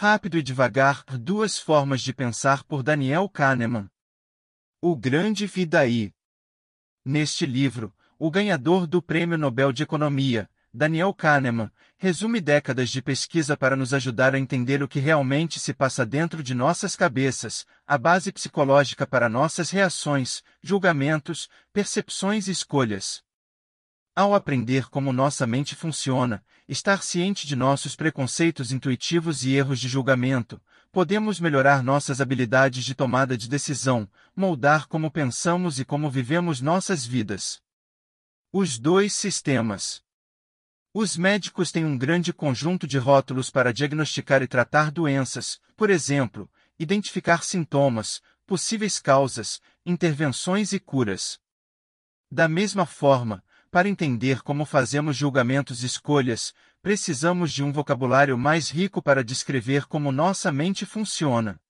Rápido e devagar, duas formas de pensar por Daniel Kahneman. O grande Vidaí. Neste livro, o ganhador do Prêmio Nobel de Economia, Daniel Kahneman, resume décadas de pesquisa para nos ajudar a entender o que realmente se passa dentro de nossas cabeças, a base psicológica para nossas reações, julgamentos, percepções e escolhas. Ao aprender como nossa mente funciona, estar ciente de nossos preconceitos intuitivos e erros de julgamento, podemos melhorar nossas habilidades de tomada de decisão, moldar como pensamos e como vivemos nossas vidas. Os dois sistemas. Os médicos têm um grande conjunto de rótulos para diagnosticar e tratar doenças, por exemplo, identificar sintomas, possíveis causas, intervenções e curas. Da mesma forma, para entender como fazemos julgamentos e escolhas, precisamos de um vocabulário mais rico para descrever como nossa mente funciona.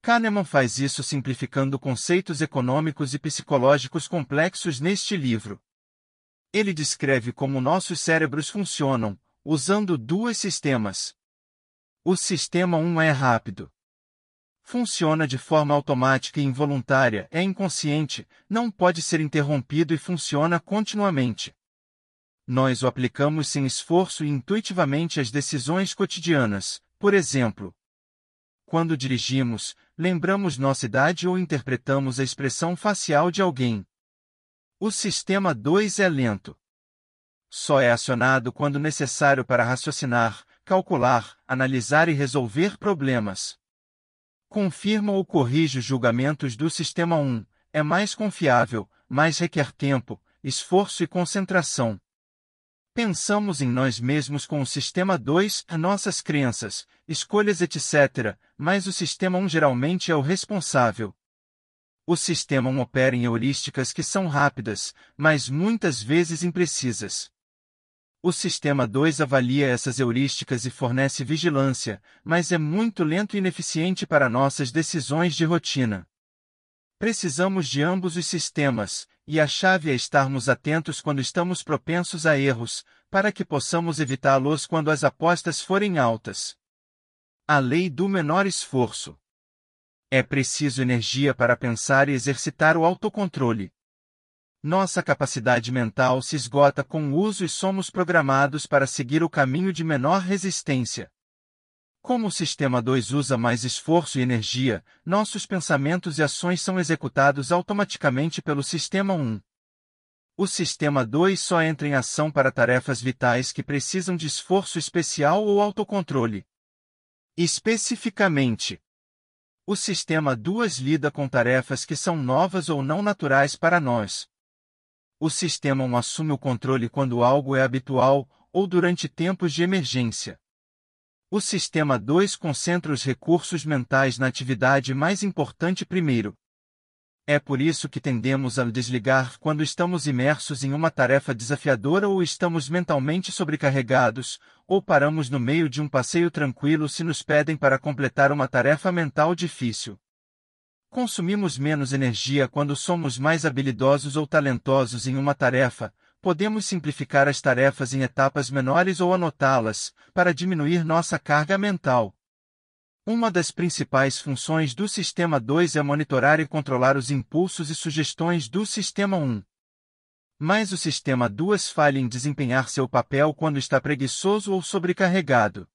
Kahneman faz isso simplificando conceitos econômicos e psicológicos complexos neste livro. Ele descreve como nossos cérebros funcionam, usando dois sistemas. O sistema 1 é rápido. Funciona de forma automática e involuntária, é inconsciente, não pode ser interrompido e funciona continuamente. Nós o aplicamos sem esforço e intuitivamente às decisões cotidianas, por exemplo. Quando dirigimos, lembramos nossa idade ou interpretamos a expressão facial de alguém. O sistema 2 é lento. Só é acionado quando necessário para raciocinar, calcular, analisar e resolver problemas. Confirma ou corrige os julgamentos do Sistema 1. É mais confiável, mas requer tempo, esforço e concentração. Pensamos em nós mesmos com o Sistema 2, nossas crenças, escolhas etc., mas o Sistema 1 geralmente é o responsável. O Sistema 1 opera em heurísticas que são rápidas, mas muitas vezes imprecisas. O sistema 2 avalia essas heurísticas e fornece vigilância, mas é muito lento e ineficiente para nossas decisões de rotina. Precisamos de ambos os sistemas, e a chave é estarmos atentos quando estamos propensos a erros, para que possamos evitá-los quando as apostas forem altas. A lei do menor esforço. É preciso energia para pensar e exercitar o autocontrole. Nossa capacidade mental se esgota com o uso e somos programados para seguir o caminho de menor resistência. Como o sistema 2 usa mais esforço e energia, nossos pensamentos e ações são executados automaticamente pelo sistema 1. O sistema 2 só entra em ação para tarefas vitais que precisam de esforço especial ou autocontrole. Especificamente, o sistema 2 lida com tarefas que são novas ou não naturais para nós. O sistema 1 assume o controle quando algo é habitual ou durante tempos de emergência. O sistema 2 concentra os recursos mentais na atividade mais importante primeiro. É por isso que tendemos a desligar quando estamos imersos em uma tarefa desafiadora ou estamos mentalmente sobrecarregados, ou paramos no meio de um passeio tranquilo se nos pedem para completar uma tarefa mental difícil. Consumimos menos energia quando somos mais habilidosos ou talentosos em uma tarefa, podemos simplificar as tarefas em etapas menores ou anotá-las, para diminuir nossa carga mental. Uma das principais funções do Sistema 2 é monitorar e controlar os impulsos e sugestões do Sistema 1. Mas o Sistema 2 falha em desempenhar seu papel quando está preguiçoso ou sobrecarregado.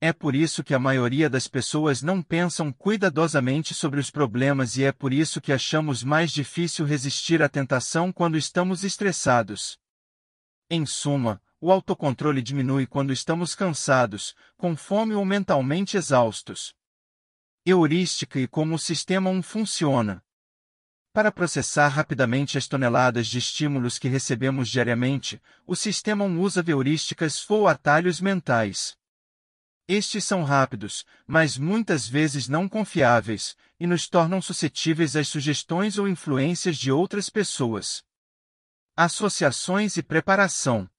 É por isso que a maioria das pessoas não pensam cuidadosamente sobre os problemas e é por isso que achamos mais difícil resistir à tentação quando estamos estressados. Em suma, o autocontrole diminui quando estamos cansados, com fome ou mentalmente exaustos. Heurística e como o sistema 1 funciona. Para processar rapidamente as toneladas de estímulos que recebemos diariamente, o sistema 1 usa heurísticas ou atalhos mentais. Estes são rápidos, mas muitas vezes não confiáveis, e nos tornam suscetíveis às sugestões ou influências de outras pessoas. Associações e preparação.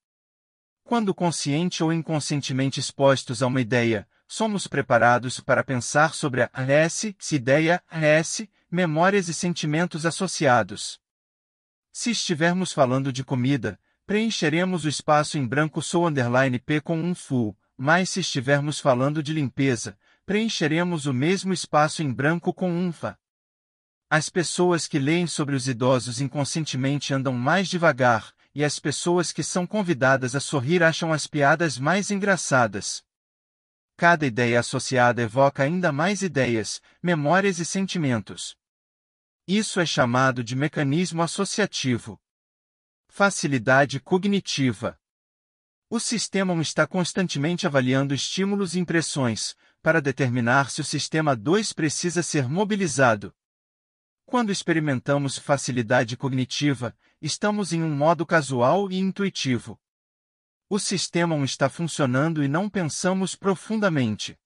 Quando consciente ou inconscientemente expostos a uma ideia, somos preparados para pensar sobre a S, ideia, S, memórias e sentimentos associados. Se estivermos falando de comida, preencheremos o espaço em branco sou underline P com um full, mas se estivermos falando de limpeza, preencheremos o mesmo espaço em branco com um fa. As pessoas que leem sobre os idosos inconscientemente andam mais devagar, e as pessoas que são convidadas a sorrir acham as piadas mais engraçadas. Cada ideia associada evoca ainda mais ideias, memórias e sentimentos. Isso é chamado de mecanismo associativo. Facilidade cognitiva. O sistema está constantemente avaliando estímulos e impressões, para determinar se o sistema 2 precisa ser mobilizado. Quando experimentamos facilidade cognitiva, estamos em um modo casual e intuitivo. O sistema 1 está funcionando e não pensamos profundamente.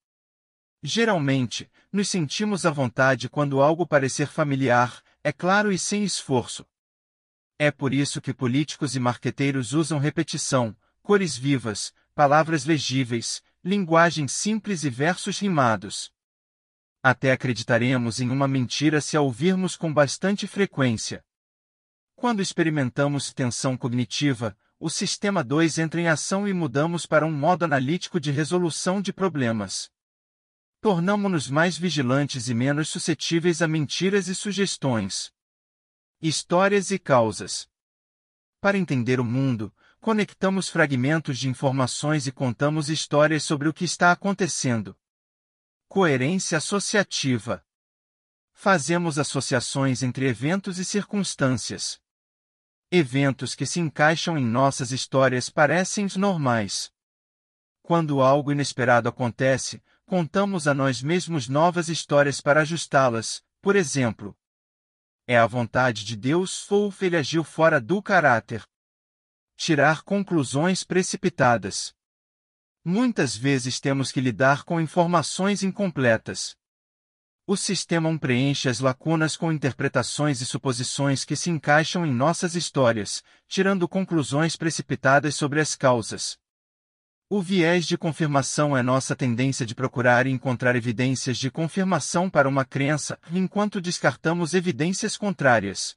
Geralmente, nos sentimos à vontade quando algo parecer familiar, é claro e sem esforço. É por isso que políticos e marqueteiros usam repetição, cores vivas, palavras legíveis, linguagem simples e versos rimados. Até acreditaremos em uma mentira se a ouvirmos com bastante frequência. Quando experimentamos tensão cognitiva, o sistema 2 entra em ação e mudamos para um modo analítico de resolução de problemas. Tornamos-nos mais vigilantes e menos suscetíveis a mentiras e sugestões. Histórias e causas. Para entender o mundo, conectamos fragmentos de informações e contamos histórias sobre o que está acontecendo. Coerência associativa. Fazemos associações entre eventos e circunstâncias. Eventos que se encaixam em nossas histórias parecem normais. Quando algo inesperado acontece, contamos a nós mesmos novas histórias para ajustá-las, por exemplo, é a vontade de Deus ou ele agiu fora do caráter. Tirar conclusões precipitadas. Muitas vezes temos que lidar com informações incompletas. O sistema preenche as lacunas com interpretações e suposições que se encaixam em nossas histórias, tirando conclusões precipitadas sobre as causas. O viés de confirmação é nossa tendência de procurar e encontrar evidências de confirmação para uma crença, enquanto descartamos evidências contrárias.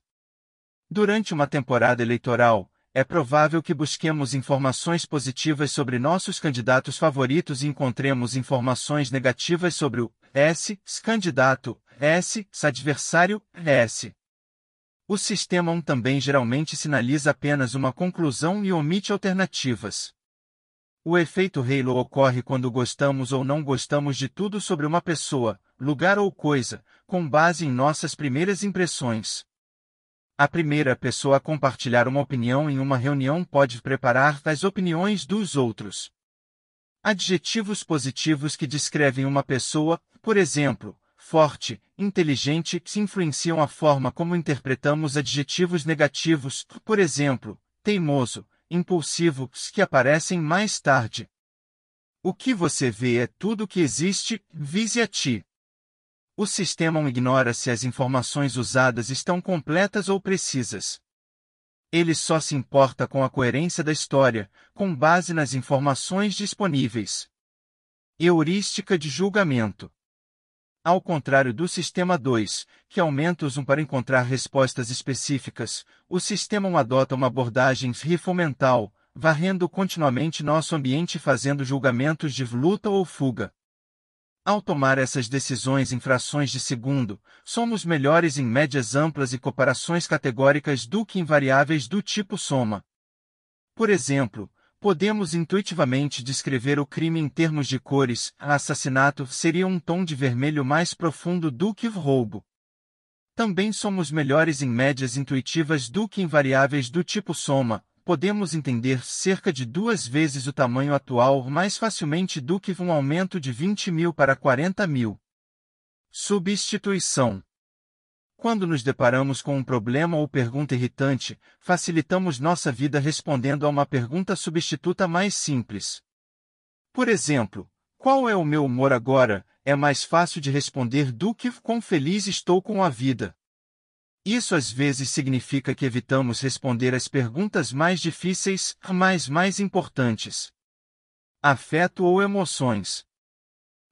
Durante uma temporada eleitoral, é provável que busquemos informações positivas sobre nossos candidatos favoritos e encontremos informações negativas sobre o S, candidato, S, adversário, S. O sistema 1 também geralmente sinaliza apenas uma conclusão e omite alternativas. O efeito halo ocorre quando gostamos ou não gostamos de tudo sobre uma pessoa, lugar ou coisa, com base em nossas primeiras impressões. A primeira pessoa a compartilhar uma opinião em uma reunião pode preparar as opiniões dos outros. Adjetivos positivos que descrevem uma pessoa, por exemplo, forte, inteligente, se influenciam a forma como interpretamos adjetivos negativos, por exemplo, teimoso, impulsivos que aparecem mais tarde. O que você vê é tudo que existe, vise a ti. O sistema ignora se as informações usadas estão completas ou precisas. Ele só se importa com a coerência da história, com base nas informações disponíveis. Heurística de julgamento. Ao contrário do sistema 2, que aumenta os 1 para encontrar respostas específicas, o sistema 1 adota uma abordagem rifle mental, varrendo continuamente nosso ambiente fazendo julgamentos de luta ou fuga. Ao tomar essas decisões em frações de segundo, somos melhores em médias amplas e comparações categóricas do que em variáveis do tipo soma. Por exemplo, Podemos intuitivamente descrever o crime em termos de cores. Assassinato seria um tom de vermelho mais profundo do que roubo. Também somos melhores em médias intuitivas do que em variáveis do tipo soma. Podemos entender cerca de duas vezes o tamanho atual mais facilmente do que um aumento de 20 mil para 40 mil. Substituição quando nos deparamos com um problema ou pergunta irritante, facilitamos nossa vida respondendo a uma pergunta substituta mais simples. Por exemplo, Qual é o meu humor agora? É mais fácil de responder do que quão feliz estou com a vida. Isso às vezes significa que evitamos responder as perguntas mais difíceis, mas mais importantes. Afeto ou emoções.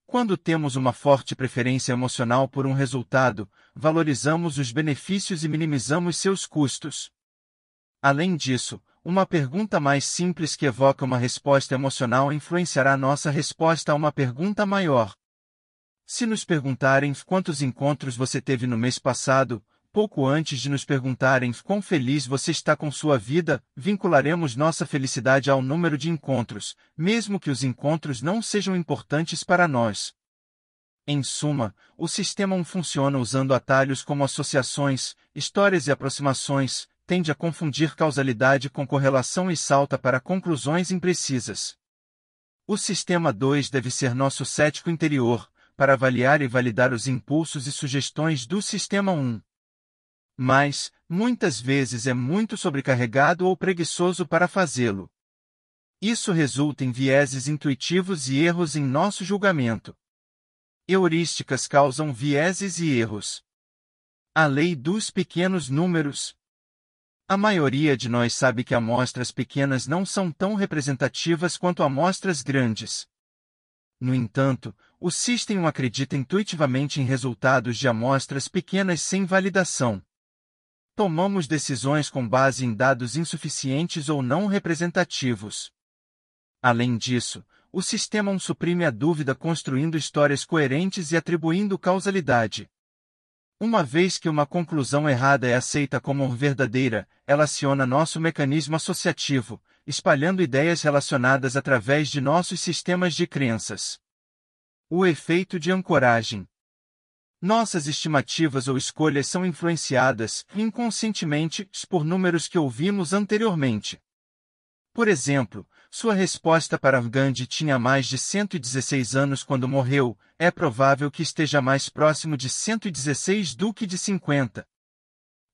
Quando temos uma forte preferência emocional por um resultado, valorizamos os benefícios e minimizamos seus custos. Além disso, uma pergunta mais simples que evoca uma resposta emocional influenciará nossa resposta a uma pergunta maior. Se nos perguntarem quantos encontros você teve no mês passado, pouco antes de nos perguntarem quão feliz você está com sua vida, vincularemos nossa felicidade ao número de encontros, mesmo que os encontros não sejam importantes para nós. Em suma, o sistema 1 funciona usando atalhos como associações, histórias e aproximações, tende a confundir causalidade com correlação e salta para conclusões imprecisas. O sistema 2 deve ser nosso cético interior, para avaliar e validar os impulsos e sugestões do sistema 1. Mas, muitas vezes é muito sobrecarregado ou preguiçoso para fazê-lo. Isso resulta em vieses intuitivos e erros em nosso julgamento. Heurísticas causam vieses e erros. A lei dos pequenos números, a maioria de nós sabe que amostras pequenas não são tão representativas quanto amostras grandes. No entanto, o System acredita intuitivamente em resultados de amostras pequenas sem validação. Tomamos decisões com base em dados insuficientes ou não representativos. Além disso, o sistema suprime a dúvida construindo histórias coerentes e atribuindo causalidade. Uma vez que uma conclusão errada é aceita como verdadeira, ela aciona nosso mecanismo associativo, espalhando ideias relacionadas através de nossos sistemas de crenças. O efeito de ancoragem. Nossas estimativas ou escolhas são influenciadas, inconscientemente, por números que ouvimos anteriormente. Por exemplo, sua resposta para Gandhi tinha mais de 116 anos quando morreu, é provável que esteja mais próximo de 116 do que de 50.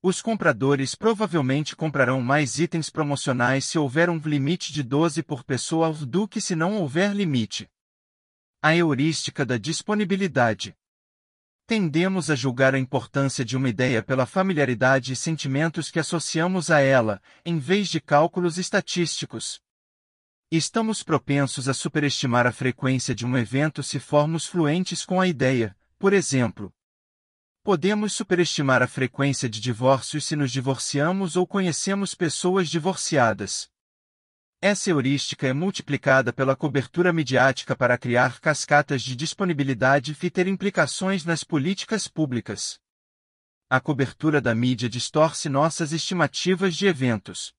Os compradores provavelmente comprarão mais itens promocionais se houver um limite de 12 por pessoa do que se não houver limite. A heurística da disponibilidade. Tendemos a julgar a importância de uma ideia pela familiaridade e sentimentos que associamos a ela, em vez de cálculos estatísticos. Estamos propensos a superestimar a frequência de um evento se formos fluentes com a ideia, por exemplo. Podemos superestimar a frequência de divórcios se nos divorciamos ou conhecemos pessoas divorciadas. Essa heurística é multiplicada pela cobertura midiática para criar cascatas de disponibilidade e ter implicações nas políticas públicas. A cobertura da mídia distorce nossas estimativas de eventos.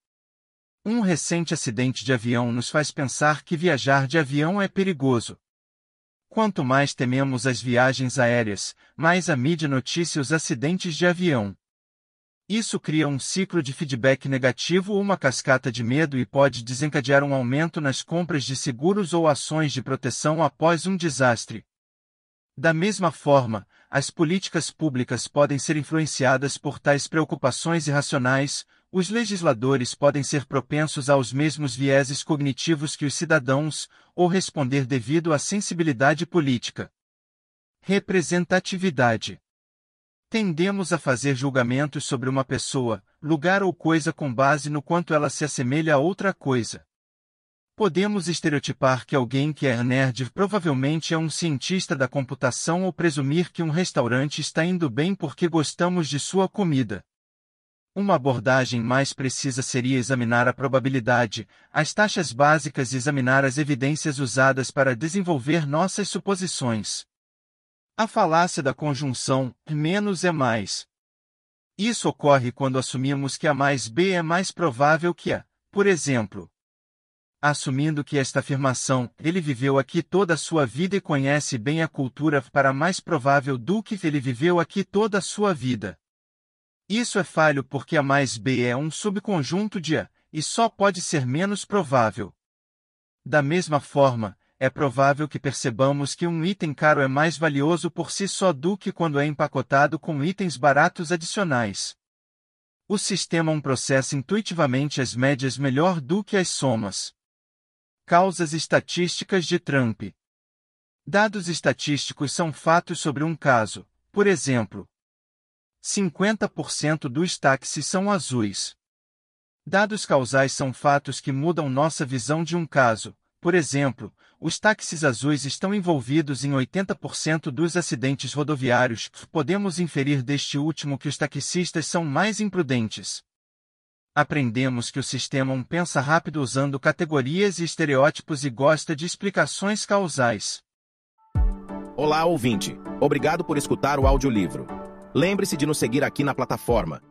Um recente acidente de avião nos faz pensar que viajar de avião é perigoso. Quanto mais tememos as viagens aéreas, mais a mídia noticia os acidentes de avião. Isso cria um ciclo de feedback negativo ou uma cascata de medo e pode desencadear um aumento nas compras de seguros ou ações de proteção após um desastre. Da mesma forma, as políticas públicas podem ser influenciadas por tais preocupações irracionais, os legisladores podem ser propensos aos mesmos vieses cognitivos que os cidadãos, ou responder devido à sensibilidade política. Representatividade. Tendemos a fazer julgamentos sobre uma pessoa, lugar ou coisa com base no quanto ela se assemelha a outra coisa. Podemos estereotipar que alguém que é nerd provavelmente é um cientista da computação ou presumir que um restaurante está indo bem porque gostamos de sua comida. Uma abordagem mais precisa seria examinar a probabilidade, as taxas básicas e examinar as evidências usadas para desenvolver nossas suposições. A falácia da conjunção menos é mais. Isso ocorre quando assumimos que A mais B é mais provável que A. Por exemplo, assumindo que esta afirmação, ele viveu aqui toda a sua vida e conhece bem a cultura para mais provável do que ele viveu aqui toda a sua vida. Isso é falho porque A mais B é um subconjunto de A, e só pode ser menos provável. Da mesma forma, é provável que percebamos que um item caro é mais valioso por si só do que quando é empacotado com itens baratos adicionais. O sistema um processa intuitivamente as médias melhor do que as somas. Causas estatísticas de Trump Dados estatísticos são fatos sobre um caso. Por exemplo, 50% dos táxis são azuis. Dados causais são fatos que mudam nossa visão de um caso. Por exemplo, os táxis azuis estão envolvidos em 80% dos acidentes rodoviários. Podemos inferir deste último que os taxistas são mais imprudentes. Aprendemos que o sistema um pensa rápido usando categorias e estereótipos e gosta de explicações causais. Olá, ouvinte. Obrigado por escutar o audiolivro. Lembre-se de nos seguir aqui na plataforma.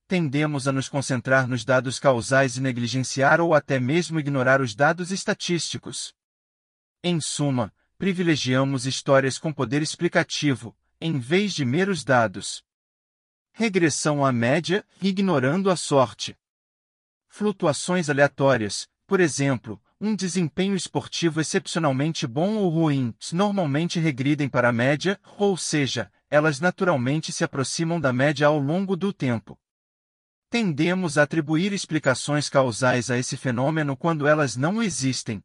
tendemos a nos concentrar nos dados causais e negligenciar ou até mesmo ignorar os dados estatísticos. Em suma, privilegiamos histórias com poder explicativo, em vez de meros dados. Regressão à média, ignorando a sorte. Flutuações aleatórias, por exemplo, um desempenho esportivo excepcionalmente bom ou ruim, normalmente regridem para a média, ou seja, elas naturalmente se aproximam da média ao longo do tempo. Tendemos a atribuir explicações causais a esse fenômeno quando elas não existem.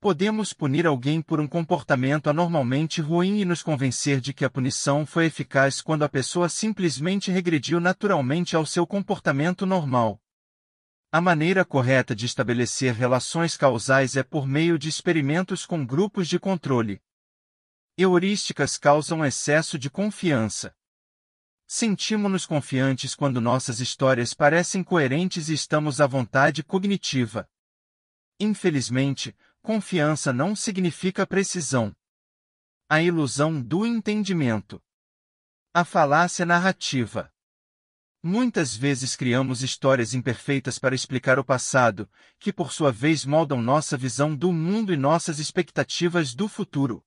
Podemos punir alguém por um comportamento anormalmente ruim e nos convencer de que a punição foi eficaz quando a pessoa simplesmente regrediu naturalmente ao seu comportamento normal. A maneira correta de estabelecer relações causais é por meio de experimentos com grupos de controle. Heurísticas causam excesso de confiança. Sentimos-nos confiantes quando nossas histórias parecem coerentes e estamos à vontade cognitiva. Infelizmente, confiança não significa precisão. A ilusão do entendimento. A falácia narrativa. Muitas vezes criamos histórias imperfeitas para explicar o passado, que por sua vez moldam nossa visão do mundo e nossas expectativas do futuro.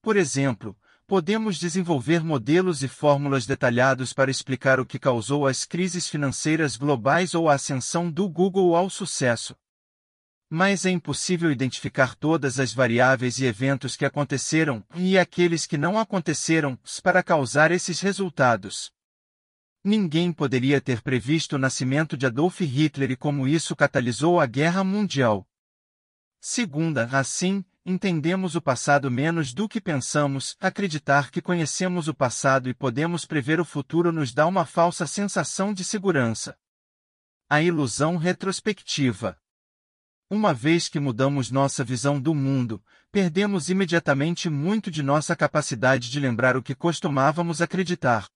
Por exemplo, podemos desenvolver modelos e fórmulas detalhados para explicar o que causou as crises financeiras globais ou a ascensão do Google ao sucesso. Mas é impossível identificar todas as variáveis e eventos que aconteceram e aqueles que não aconteceram para causar esses resultados. Ninguém poderia ter previsto o nascimento de Adolf Hitler e como isso catalisou a Guerra Mundial. Segunda, assim, entendemos o passado menos do que pensamos, acreditar que conhecemos o passado e podemos prever o futuro nos dá uma falsa sensação de segurança. A ilusão retrospectiva. Uma vez que mudamos nossa visão do mundo, perdemos imediatamente muito de nossa capacidade de lembrar o que costumávamos acreditar.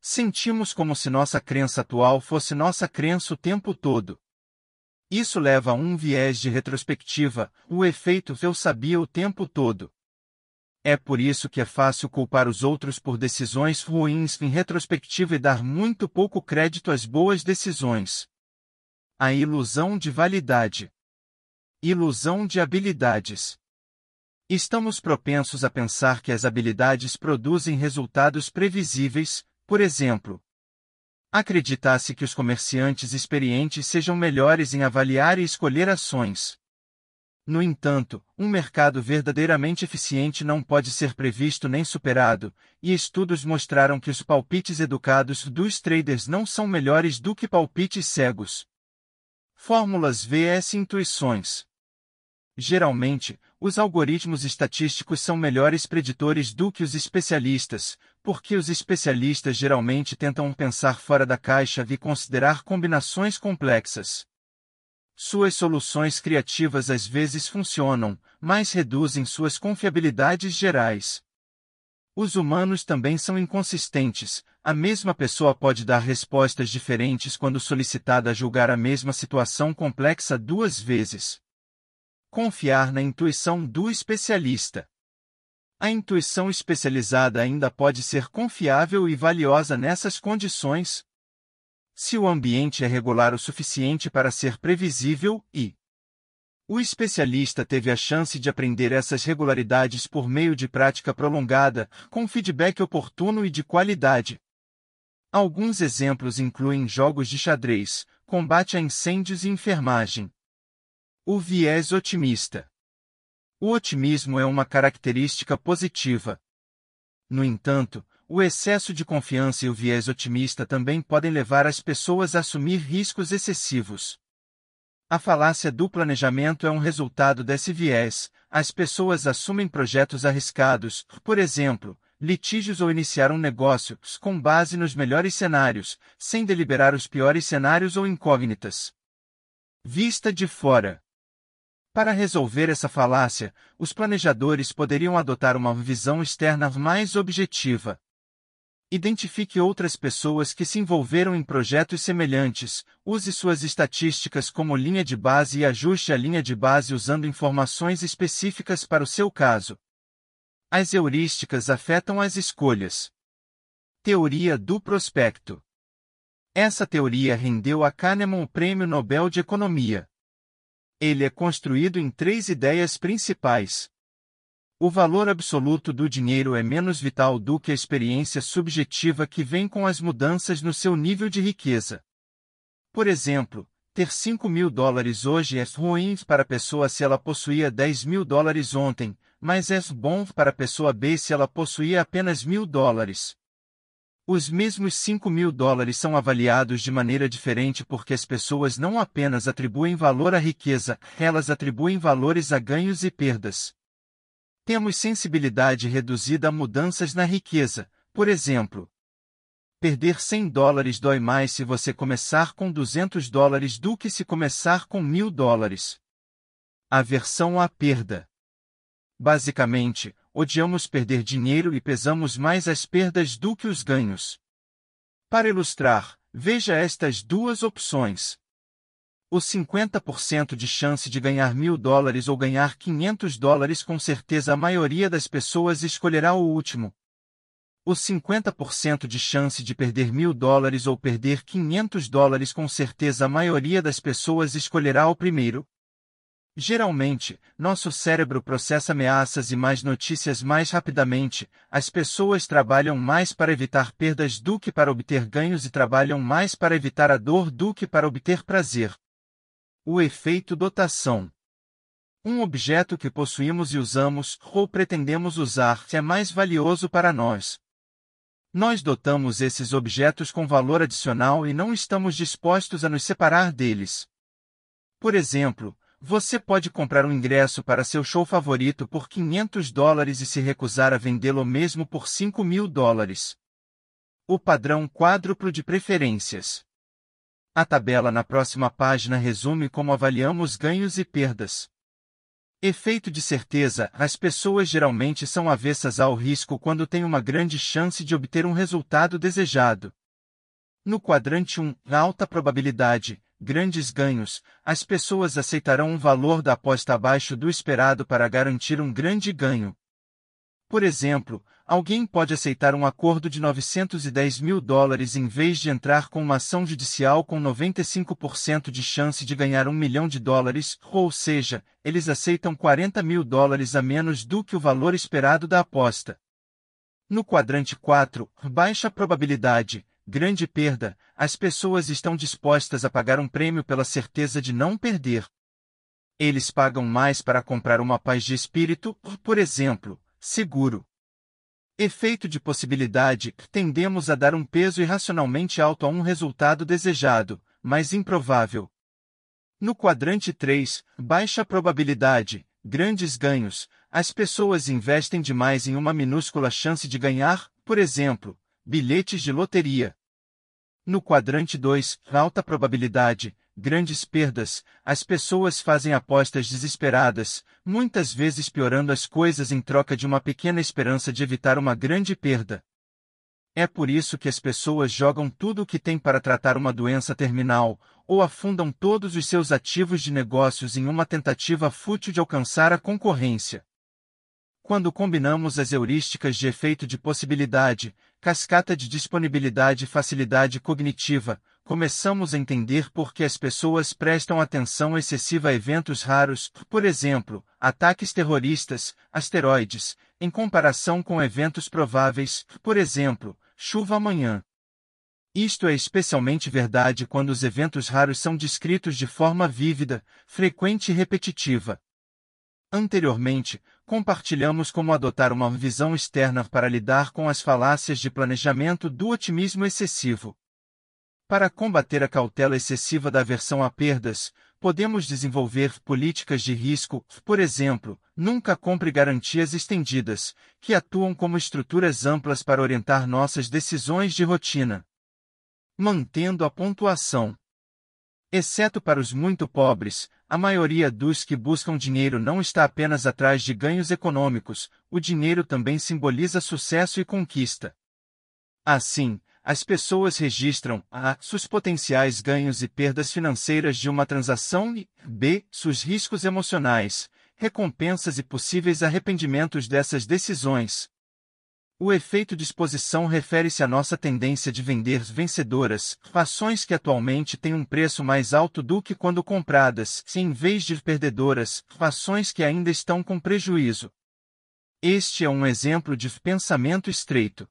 Sentimos como se nossa crença atual fosse nossa crença o tempo todo. Isso leva a um viés de retrospectiva, o efeito eu sabia o tempo todo. É por isso que é fácil culpar os outros por decisões ruins em retrospectiva e dar muito pouco crédito às boas decisões. A ilusão de validade. Ilusão de habilidades. Estamos propensos a pensar que as habilidades produzem resultados previsíveis, por exemplo, acreditasse que os comerciantes experientes sejam melhores em avaliar e escolher ações. No entanto, um mercado verdadeiramente eficiente não pode ser previsto nem superado, e estudos mostraram que os palpites educados dos traders não são melhores do que palpites cegos. Fórmulas vs intuições. Geralmente, os algoritmos estatísticos são melhores preditores do que os especialistas, porque os especialistas geralmente tentam pensar fora da caixa e considerar combinações complexas. Suas soluções criativas às vezes funcionam, mas reduzem suas confiabilidades gerais. Os humanos também são inconsistentes, a mesma pessoa pode dar respostas diferentes quando solicitada a julgar a mesma situação complexa duas vezes. Confiar na intuição do especialista. A intuição especializada ainda pode ser confiável e valiosa nessas condições, se o ambiente é regular o suficiente para ser previsível e o especialista teve a chance de aprender essas regularidades por meio de prática prolongada, com feedback oportuno e de qualidade. Alguns exemplos incluem jogos de xadrez, combate a incêndios e enfermagem. O viés otimista. O otimismo é uma característica positiva. No entanto, o excesso de confiança e o viés otimista também podem levar as pessoas a assumir riscos excessivos. A falácia do planejamento é um resultado desse viés. As pessoas assumem projetos arriscados, por exemplo, litígios ou iniciar um negócio, com base nos melhores cenários, sem deliberar os piores cenários ou incógnitas. Vista de fora. Para resolver essa falácia, os planejadores poderiam adotar uma visão externa mais objetiva. Identifique outras pessoas que se envolveram em projetos semelhantes, use suas estatísticas como linha de base e ajuste a linha de base usando informações específicas para o seu caso. As heurísticas afetam as escolhas. Teoria do prospecto. Essa teoria rendeu a Kahneman o Prêmio Nobel de Economia. Ele é construído em três ideias principais. O valor absoluto do dinheiro é menos vital do que a experiência subjetiva que vem com as mudanças no seu nível de riqueza. Por exemplo, ter 5 mil dólares hoje é ruim para a pessoa se ela possuía 10 mil dólares ontem, mas é bom para a pessoa B se ela possuía apenas mil dólares. Os mesmos 5 mil dólares são avaliados de maneira diferente porque as pessoas não apenas atribuem valor à riqueza, elas atribuem valores a ganhos e perdas. Temos sensibilidade reduzida a mudanças na riqueza, por exemplo. Perder 100 dólares dói mais se você começar com 200 dólares do que se começar com 1000 dólares. Aversão à perda. Basicamente, odiamos perder dinheiro e pesamos mais as perdas do que os ganhos. Para ilustrar, veja estas duas opções os 50% de chance de ganhar mil dólares ou ganhar 500 dólares com certeza a maioria das pessoas escolherá o último. Os 50% de chance de perder mil dólares ou perder 500 dólares com certeza a maioria das pessoas escolherá o primeiro. Geralmente, nosso cérebro processa ameaças e mais notícias mais rapidamente, as pessoas trabalham mais para evitar perdas do que para obter ganhos e trabalham mais para evitar a dor do que para obter prazer. O efeito dotação. Um objeto que possuímos e usamos, ou pretendemos usar, é mais valioso para nós. Nós dotamos esses objetos com valor adicional e não estamos dispostos a nos separar deles. Por exemplo, você pode comprar um ingresso para seu show favorito por 500 dólares e se recusar a vendê-lo mesmo por 5 mil dólares. O padrão quádruplo de preferências. A tabela na próxima página resume como avaliamos ganhos e perdas. Efeito de certeza: as pessoas geralmente são avessas ao risco quando têm uma grande chance de obter um resultado desejado. No quadrante 1, alta probabilidade, grandes ganhos, as pessoas aceitarão um valor da aposta abaixo do esperado para garantir um grande ganho. Por exemplo, alguém pode aceitar um acordo de 910 mil dólares em vez de entrar com uma ação judicial com 95% de chance de ganhar um milhão de dólares, ou seja, eles aceitam 40 mil dólares a menos do que o valor esperado da aposta. No quadrante 4, baixa probabilidade, grande perda, as pessoas estão dispostas a pagar um prêmio pela certeza de não perder. Eles pagam mais para comprar uma paz de espírito, por exemplo, seguro. Efeito de possibilidade: tendemos a dar um peso irracionalmente alto a um resultado desejado, mas improvável. No quadrante 3, baixa probabilidade, grandes ganhos, as pessoas investem demais em uma minúscula chance de ganhar, por exemplo, bilhetes de loteria. No quadrante 2, alta probabilidade, grandes perdas, as pessoas fazem apostas desesperadas, muitas vezes piorando as coisas em troca de uma pequena esperança de evitar uma grande perda. É por isso que as pessoas jogam tudo o que têm para tratar uma doença terminal, ou afundam todos os seus ativos de negócios em uma tentativa fútil de alcançar a concorrência. Quando combinamos as heurísticas de efeito de possibilidade, cascata de disponibilidade e facilidade cognitiva, começamos a entender por que as pessoas prestam atenção excessiva a eventos raros, por exemplo, ataques terroristas, asteroides, em comparação com eventos prováveis, por exemplo, chuva amanhã. Isto é especialmente verdade quando os eventos raros são descritos de forma vívida, frequente e repetitiva. Anteriormente, compartilhamos como adotar uma visão externa para lidar com as falácias de planejamento do otimismo excessivo. Para combater a cautela excessiva da aversão a perdas, podemos desenvolver políticas de risco, por exemplo, nunca compre garantias estendidas, que atuam como estruturas amplas para orientar nossas decisões de rotina. Mantendo a pontuação. Exceto para os muito pobres, a maioria dos que buscam dinheiro não está apenas atrás de ganhos econômicos, o dinheiro também simboliza sucesso e conquista. Assim, as pessoas registram a seus potenciais ganhos e perdas financeiras de uma transação e b seus riscos emocionais, recompensas e possíveis arrependimentos dessas decisões. O efeito de exposição refere-se à nossa tendência de vender vencedoras, ações que atualmente têm um preço mais alto do que quando compradas, em vez de perdedoras, ações que ainda estão com prejuízo. Este é um exemplo de pensamento estreito.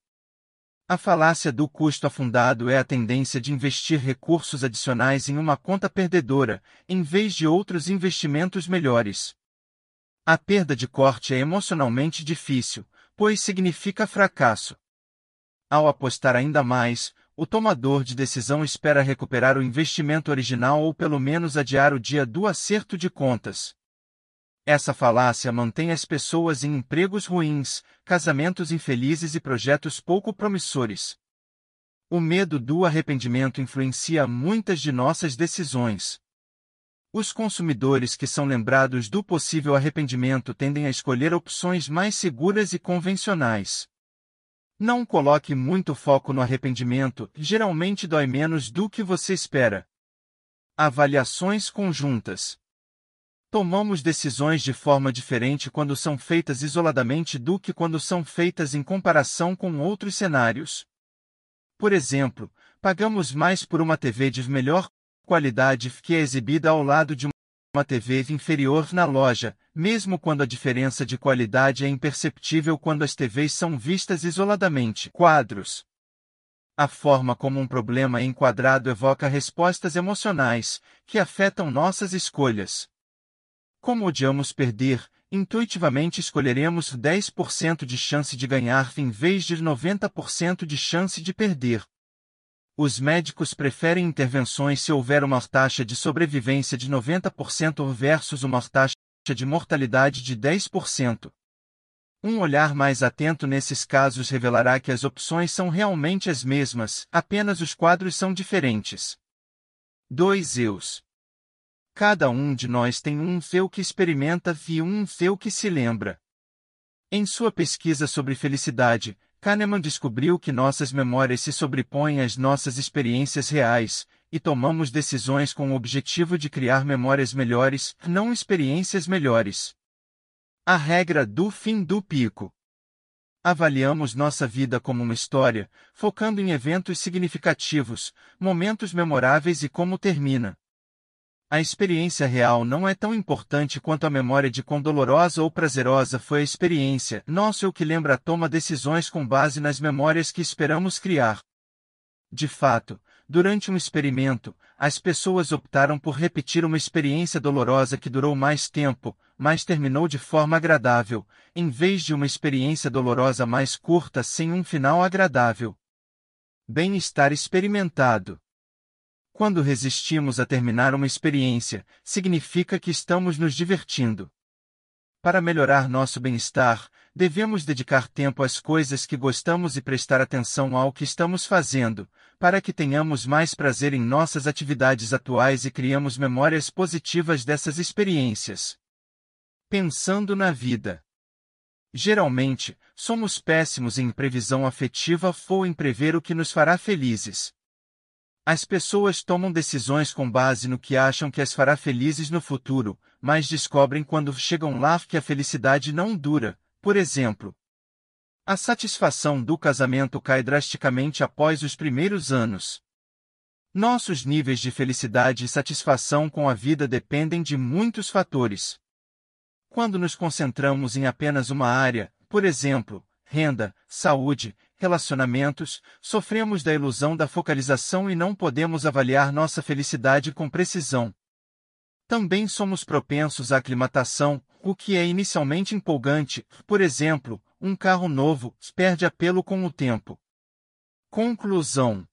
A falácia do custo afundado é a tendência de investir recursos adicionais em uma conta perdedora, em vez de outros investimentos melhores. A perda de corte é emocionalmente difícil, pois significa fracasso. Ao apostar ainda mais, o tomador de decisão espera recuperar o investimento original ou pelo menos adiar o dia do acerto de contas. Essa falácia mantém as pessoas em empregos ruins, casamentos infelizes e projetos pouco promissores. O medo do arrependimento influencia muitas de nossas decisões. Os consumidores que são lembrados do possível arrependimento tendem a escolher opções mais seguras e convencionais. Não coloque muito foco no arrependimento, geralmente dói menos do que você espera. Avaliações conjuntas. Tomamos decisões de forma diferente quando são feitas isoladamente do que quando são feitas em comparação com outros cenários. Por exemplo, pagamos mais por uma TV de melhor qualidade que é exibida ao lado de uma TV inferior na loja, mesmo quando a diferença de qualidade é imperceptível quando as TVs são vistas isoladamente. Quadros. A forma como um problema é enquadrado evoca respostas emocionais, que afetam nossas escolhas. Como odiamos perder, intuitivamente escolheremos 10% de chance de ganhar em vez de 90% de chance de perder. Os médicos preferem intervenções se houver uma taxa de sobrevivência de 90% versus uma taxa de mortalidade de 10%. Um olhar mais atento nesses casos revelará que as opções são realmente as mesmas, apenas os quadros são diferentes. 2 eus. Cada um de nós tem um feu que experimenta e um feu que se lembra. Em sua pesquisa sobre felicidade, Kahneman descobriu que nossas memórias se sobrepõem às nossas experiências reais, e tomamos decisões com o objetivo de criar memórias melhores, não experiências melhores. A regra do fim do pico. Avaliamos nossa vida como uma história, focando em eventos significativos, momentos memoráveis e como termina. A experiência real não é tão importante quanto a memória de quão dolorosa ou prazerosa foi a experiência. Nosso o que lembra toma decisões com base nas memórias que esperamos criar. De fato, durante um experimento, as pessoas optaram por repetir uma experiência dolorosa que durou mais tempo, mas terminou de forma agradável, em vez de uma experiência dolorosa mais curta sem um final agradável. Bem-estar experimentado. Quando resistimos a terminar uma experiência, significa que estamos nos divertindo. Para melhorar nosso bem-estar, devemos dedicar tempo às coisas que gostamos e prestar atenção ao que estamos fazendo, para que tenhamos mais prazer em nossas atividades atuais e criamos memórias positivas dessas experiências. Pensando na vida. Geralmente, somos péssimos em previsão afetiva ou em prever o que nos fará felizes. As pessoas tomam decisões com base no que acham que as fará felizes no futuro, mas descobrem quando chegam lá que a felicidade não dura. Por exemplo, a satisfação do casamento cai drasticamente após os primeiros anos. Nossos níveis de felicidade e satisfação com a vida dependem de muitos fatores. Quando nos concentramos em apenas uma área, por exemplo, renda, saúde, relacionamentos, sofremos da ilusão da focalização e não podemos avaliar nossa felicidade com precisão. Também somos propensos à aclimatação, o que é inicialmente empolgante, por exemplo, um carro novo perde apelo com o tempo. Conclusão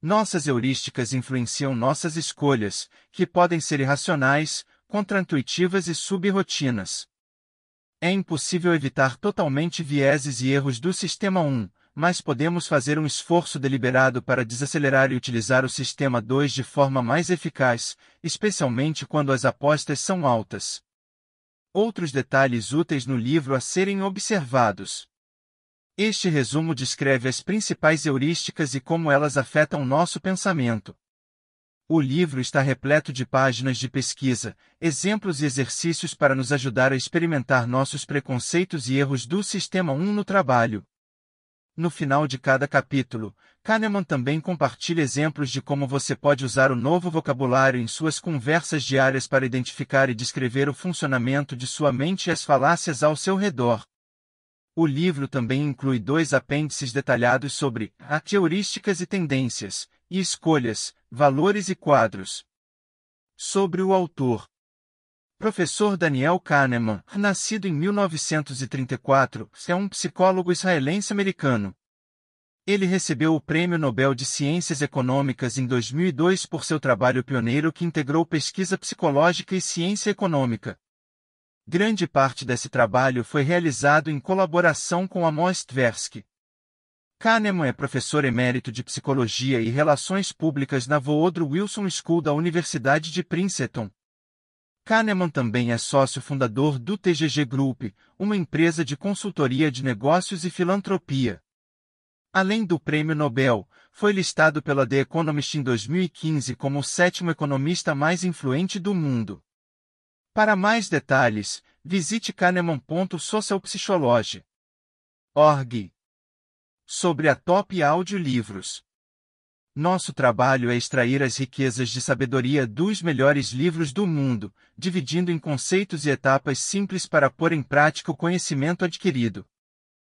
Nossas heurísticas influenciam nossas escolhas, que podem ser irracionais, contraintuitivas e subrotinas. É impossível evitar totalmente vieses e erros do Sistema 1, mas podemos fazer um esforço deliberado para desacelerar e utilizar o Sistema 2 de forma mais eficaz, especialmente quando as apostas são altas. Outros detalhes úteis no livro a serem observados. Este resumo descreve as principais heurísticas e como elas afetam nosso pensamento. O livro está repleto de páginas de pesquisa, exemplos e exercícios para nos ajudar a experimentar nossos preconceitos e erros do Sistema 1 no trabalho. No final de cada capítulo, Kahneman também compartilha exemplos de como você pode usar o novo vocabulário em suas conversas diárias para identificar e descrever o funcionamento de sua mente e as falácias ao seu redor. O livro também inclui dois apêndices detalhados sobre heurísticas e tendências, e escolhas, valores e quadros. Sobre o autor. Professor Daniel Kahneman, nascido em 1934, é um psicólogo israelense-americano. Ele recebeu o Prêmio Nobel de Ciências Econômicas em 2002 por seu trabalho pioneiro que integrou pesquisa psicológica e ciência econômica. Grande parte desse trabalho foi realizado em colaboração com Amos Tversky. Kahneman é professor emérito de Psicologia e Relações Públicas na Woodrow Wilson School da Universidade de Princeton. Kahneman também é sócio fundador do TGG Group, uma empresa de consultoria de negócios e filantropia. Além do Prêmio Nobel, foi listado pela The Economist em 2015 como o sétimo economista mais influente do mundo. Para mais detalhes, visite kahneman.socialpsychology.org sobre a Top Audiolivros. Nosso trabalho é extrair as riquezas de sabedoria dos melhores livros do mundo, dividindo em conceitos e etapas simples para pôr em prática o conhecimento adquirido.